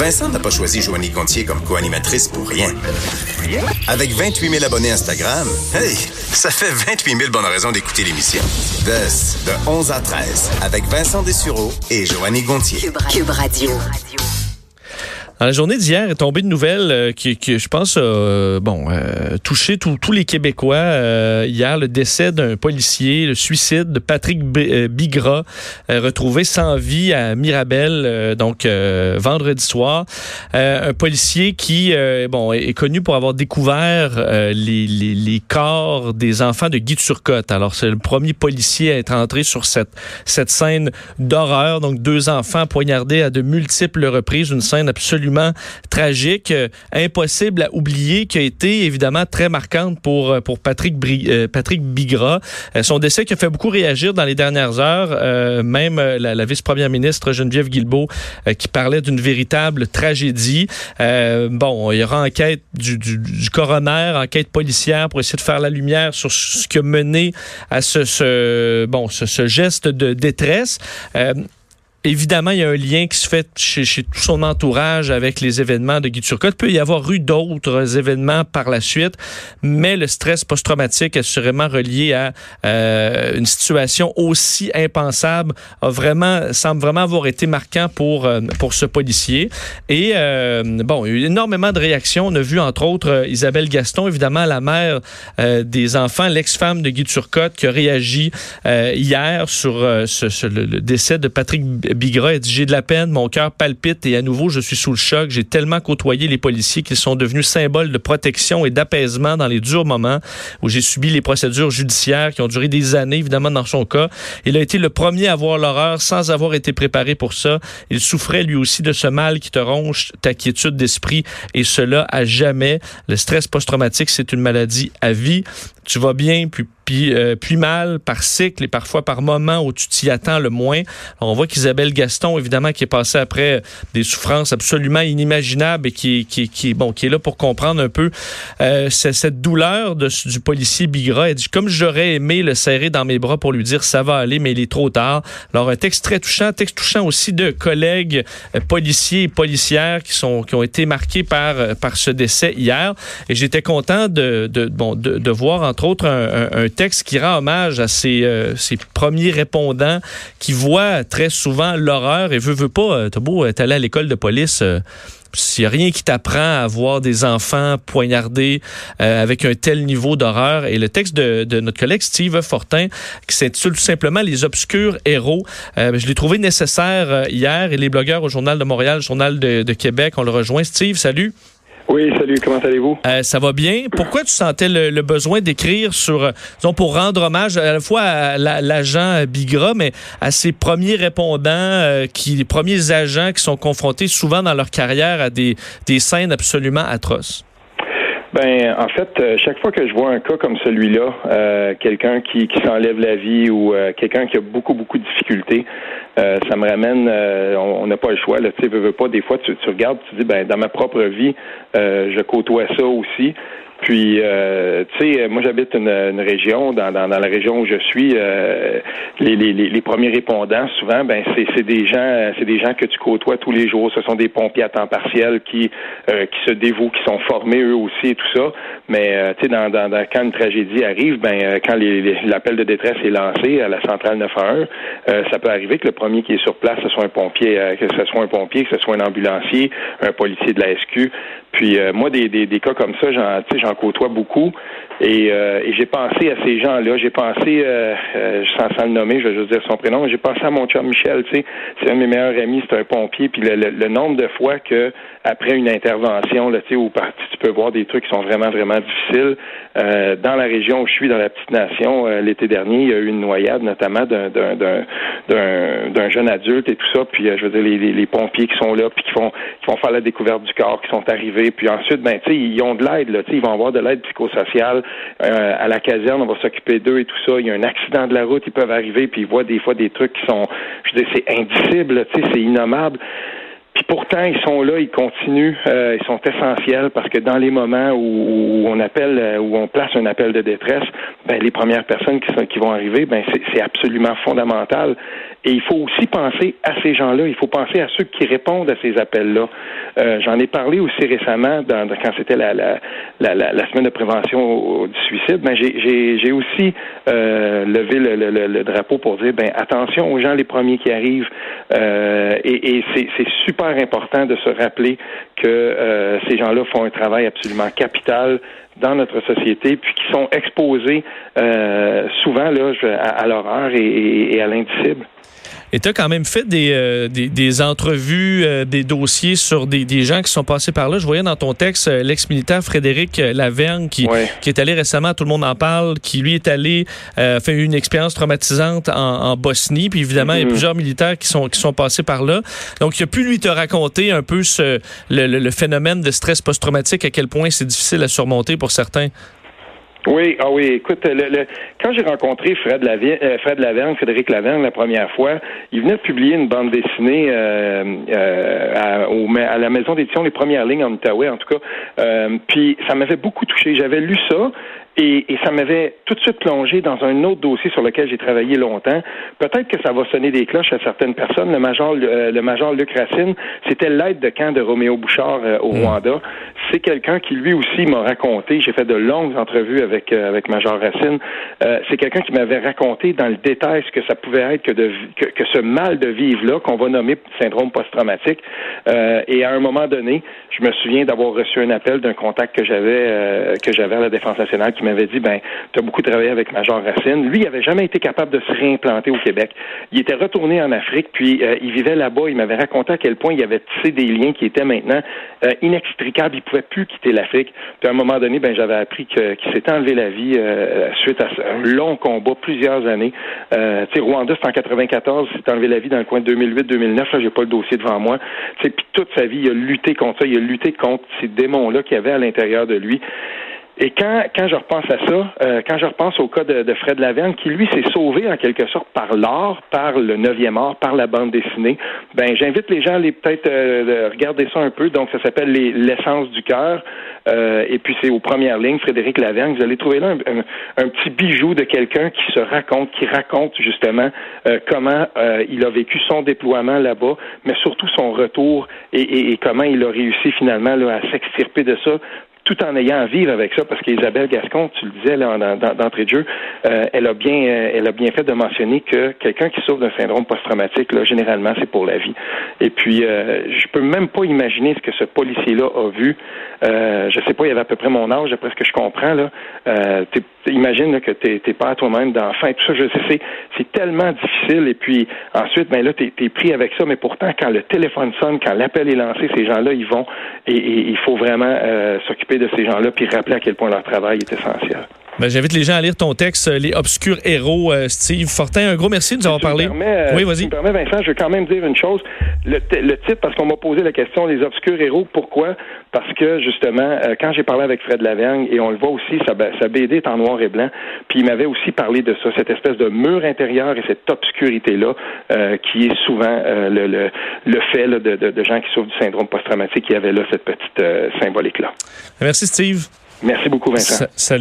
Vincent n'a pas choisi Joanie Gontier comme co-animatrice pour rien. Avec 28 000 abonnés Instagram, hey, ça fait 28 000 bonnes raisons d'écouter l'émission. De, de 11 à 13, avec Vincent Dessureau et Joanie Gontier. Cube Radio. Dans la journée d'hier est tombée une nouvelle euh, qui, je pense, euh, bon, euh, touché tous les Québécois. Euh, hier, le décès d'un policier, le suicide de Patrick euh, Bigra, retrouvé sans vie à Mirabel, donc vendredi soir. un policier qui, bon, est, connu pour avoir découvert les, corps des enfants de Guy Turcotte. Alors, c'est le premier policier à être entré sur cette, cette scène d'horreur. Donc, deux enfants poignardés à de multiples reprises, une scène absolument tragique, euh, impossible à oublier, qui a été évidemment très marquante pour, euh, pour Patrick, euh, Patrick Bigra. son décès qui a fait beaucoup réagir dans les dernières heures, même la, vice-première ministre Geneviève Guilbeault qui parlait d'une véritable tragédie. bon, il y aura enquête du, coroner, enquête policière pour essayer de faire la lumière sur ce qui a mené à ce, bon, ce, geste de détresse. Évidemment, il y a un lien qui se fait chez, tout son entourage avec les événements de Guy Turcotte. Il peut y avoir eu d'autres événements par la suite, mais le stress post-traumatique assurément relié à euh, une situation aussi impensable a vraiment semble vraiment avoir été marquant pour euh, pour ce policier. Et euh, bon, il y a eu énormément de réactions. On a vu entre autres Isabelle Gaston, évidemment la mère des enfants, l'ex-femme de Guy Turcotte, qui a réagi hier sur ce, le, décès de Patrick Bigra dit J'ai de la peine, mon cœur palpite et à nouveau, je suis sous le choc. J'ai tellement côtoyé les policiers qu'ils sont devenus symboles de protection et d'apaisement dans les durs moments où j'ai subi les procédures judiciaires qui ont duré des années, évidemment, dans son cas. Il a été le premier à voir l'horreur sans avoir été préparé pour ça. Il souffrait lui aussi de ce mal qui te ronge ta quiétude d'esprit et cela à jamais. Le stress post-traumatique, c'est une maladie à vie. Tu vas bien, puis puis, euh, puis mal par cycle et parfois par moment où tu t'y attends le moins. on voit qu'Isabelle Gaston, évidemment, qui est passée après des souffrances absolument inimaginables et qui, qui, qui, bon, qui est là pour comprendre un peu euh, cette douleur du policier Bigra. Elle dit, comme j'aurais aimé le serrer dans mes bras pour lui dire ça va aller, mais il est trop tard. Alors, un texte très touchant, texte touchant aussi de collègues euh, policiers et policières qui, sont, qui ont été marqués par, euh, par ce décès hier. Et j'étais content de, de, bon, de, de voir, entre autres, un, un, un texte qui rend hommage à ces, euh, ces premiers répondants qui voient très souvent l'horreur et veut, veut pas, euh, t'as beau être allé à l'école de police. Euh, s'il n'y a rien qui t'apprend à voir des enfants poignardés avec un tel niveau d'horreur. Et le texte de, notre collègue Steve Fortin, qui s'intitule tout simplement Les obscurs héros, je l'ai trouvé nécessaire hier et les blogueurs au Journal de Montréal, Journal de, de Québec, on le rejoint. Steve, salut. Oui, salut, comment allez-vous? Euh, ça va bien. Pourquoi tu sentais le, besoin d'écrire sur, euh, disons, pour rendre hommage à la fois à l'agent Bigra, mais à ses premiers répondants, euh, qui, les premiers agents qui sont confrontés souvent dans leur carrière à des, des scènes absolument atroces? Ben, en fait, chaque fois que je vois un cas comme celui-là, quelqu'un qui, qui s'enlève la vie ou quelqu'un qui a beaucoup, beaucoup de difficultés, euh, ça me ramène, euh, on n'a pas le choix. Là, tu sais, veux, pas. Des fois, tu, tu regardes, tu dis, ben, dans ma propre vie, euh, je côtoie ça aussi. Puis, euh, tu sais, moi j'habite une, une, région, dans, dans, dans, la région où je suis, euh, les, les, les, premiers répondants, souvent, ben c'est des gens, c'est des gens que tu côtoies tous les jours. Ce sont des pompiers à temps partiel qui euh, qui se dévouent, qui sont formés eux aussi et tout ça. Mais euh, tu sais, dans, dans, quand une tragédie arrive, ben quand l'appel de détresse est lancé à la centrale 911, ça peut arriver que le premier qui est sur place, ce soit un pompier, que ce soit un pompier, que ce soit un ambulancier, un policier de la SQ. Puis moi, des, des, des cas comme ça, j'en j'en côtoie beaucoup. Et, euh, et j'ai pensé à ces gens-là. J'ai pensé, euh, euh, sans, le nommer, je vais juste dire son prénom, j'ai pensé à mon chum Michel, tu sais. C'est un de mes meilleurs amis, c'est un pompier. Puis le, nombre de fois que après une intervention, tu sais, tu peux voir des trucs qui sont vraiment, vraiment difficiles. Dans la région où je suis, dans la petite nation, l'été dernier, il y a eu une noyade, notamment d'un, jeune adulte et tout ça. Puis je veux dire, les, pompiers qui sont là, puis qui font, qui vont faire la découverte du corps, qui sont arrivés. Puis ensuite, ben, tu sais, ils ont de l'aide, là, tu sais, ils vont de l'aide psychosociale. Euh, à la caserne, on va s'occuper d'eux et tout ça. Il y a un accident de la route, ils peuvent arriver, puis ils voient des fois des trucs qui sont, je dis, c'est indicible, tu sais, c'est innommable. Pourtant, ils sont là, ils continuent, euh, ils sont essentiels parce que dans les moments où, on appelle, euh, où on place un appel de détresse, ben, les premières personnes qui, vont arriver, ben, c'est absolument fondamental. Et il faut aussi penser à ces gens-là. Il faut penser à ceux qui répondent à ces appels-là. Euh, J'en ai parlé aussi récemment quand c'était la, semaine de prévention du suicide. Ben, j'ai aussi levé le, drapeau pour dire ben attention aux gens les premiers qui arrivent. Et, et c'est super important de se rappeler que euh, ces gens-là font un travail absolument capital dans notre société, puis qui sont exposés euh, souvent là, à, l'horreur et, et à l'indicible. Et tu as quand même fait des, euh, des, entrevues, euh, des dossiers sur des, des, gens qui sont passés par là. Je voyais dans ton texte euh, l'ex-militaire Frédéric Lavergne qui, qui est allé récemment, tout le monde en parle, qui lui est allé faire une expérience traumatisante en, en, Bosnie. Puis évidemment, il y a mm-hmm. plusieurs militaires qui sont, qui sont passés par là. Donc, il a pu lui te raconter un peu ce, le, le phénomène de stress post-traumatique, à quel point c'est difficile à surmonter pour certains? Oui, ah oui, écoute, le, quand j'ai rencontré Fred, Lavigne, euh, Fred Lavergne, Frédéric Lavergne la première fois, il venait de publier une bande dessinée euh, euh, à, la maison d'édition Les Premières Lignes en Outaouais, en tout cas. Puis ça m'avait beaucoup touché. J'avais lu ça, et, ça m'avait tout de suite plongé dans un autre dossier sur lequel j'ai travaillé longtemps. Peut-être que ça va sonner des cloches à certaines personnes. Le major, euh, le major Luc Racine, c'était l'aide de camp de Roméo Bouchard euh, au mm. Rwanda. C'est quelqu'un qui lui aussi m'a raconté. J'ai fait de longues entrevues avec euh, avec Major Racine. c'est quelqu'un qui m'avait raconté dans le détail ce que ça pouvait être que de que, que ce mal de vivre là qu'on va nommer syndrome post-traumatique. et à un moment donné, je me souviens d'avoir reçu un appel d'un contact que j'avais que j'avais à la Défense nationale qui m'avait dit, ben, tu as beaucoup travaillé avec Major Racine. Lui, il avait jamais été capable de se réimplanter au Québec. Il était retourné en Afrique, puis euh, il vivait là-bas. Il m'avait raconté à quel point il avait tissé des liens qui étaient maintenant euh, inextricables. Il pouvait plus quitter l'Afrique. Puis à un moment donné, ben, j'avais appris qu'il s'était enlevé la vie euh, suite à un long combat, plusieurs années. Tu sais, Rwanda, c'est en 94, il s'est enlevé la vie dans le coin de 2008-2009. Là, j'ai pas le dossier devant moi. Tu puis toute sa vie, il a lutté contre ça. Il a lutté contre ces démons-là qu'il y avait à l'intérieur de lui. Et quand, quand je repense à ça, euh, quand je repense au cas de, de Fred Laverne, qui lui s'est sauvé en quelque sorte par l'art, par le neuvième art, par la bande dessinée, ben j'invite les gens à aller peut-être euh, regarder ça un peu. Donc ça s'appelle l'essence du cœur. Euh, et puis c'est aux premières lignes, Frédéric Laverne. Vous allez trouver là un, petit bijou de quelqu'un qui se raconte, qui raconte justement comment il a vécu son déploiement là-bas, mais surtout son retour et, et, comment il a réussi finalement là, à s'extirper de ça tout en ayant à vivre avec ça, parce qu'Isabelle Gascon, tu le disais là, d'entrée de jeu, euh, elle a bien euh, elle a bien fait de mentionner que quelqu'un qui souffre d'un syndrome post-traumatique, là, généralement, c'est pour la vie. Et puis, euh, je peux même pas imaginer ce que ce policier-là a vu. Euh, je sais pas, il avait à peu près mon âge, d'après ce que je comprends. Là. Euh, imagine que tu n'es pas toi-même d'enfant. Tout ça, je sais, c'est tellement difficile. Et puis, ensuite, ben là, tu es, pris avec ça. Mais pourtant, quand le téléphone sonne, quand l'appel est lancé, ces gens-là, ils vont. Et, il faut vraiment s'occuper de ces gens-là, puis rappeler à quel point leur travail est essentiel. Ben, J'invite les gens à lire ton texte, euh, Les obscurs héros, euh, Steve Fortin. Un gros merci de nous avoir parlé. Euh, oui, vas-y. Si permets, Vincent, je veux quand même dire une chose. Le, titre, parce qu'on m'a posé la question, Les obscurs héros, pourquoi? Parce que, justement, quand j'ai parlé avec Fred Lavergne, et on le voit aussi, sa, sa BD est en noir et blanc, puis il m'avait aussi parlé de ça, cette espèce de mur intérieur et cette obscurité-là, qui est souvent le, le, le, fait de, de, de, gens qui souffrent du syndrome post-traumatique, qui avait là cette petite symbolique-là. Merci, Steve. Merci beaucoup, Vincent. salut.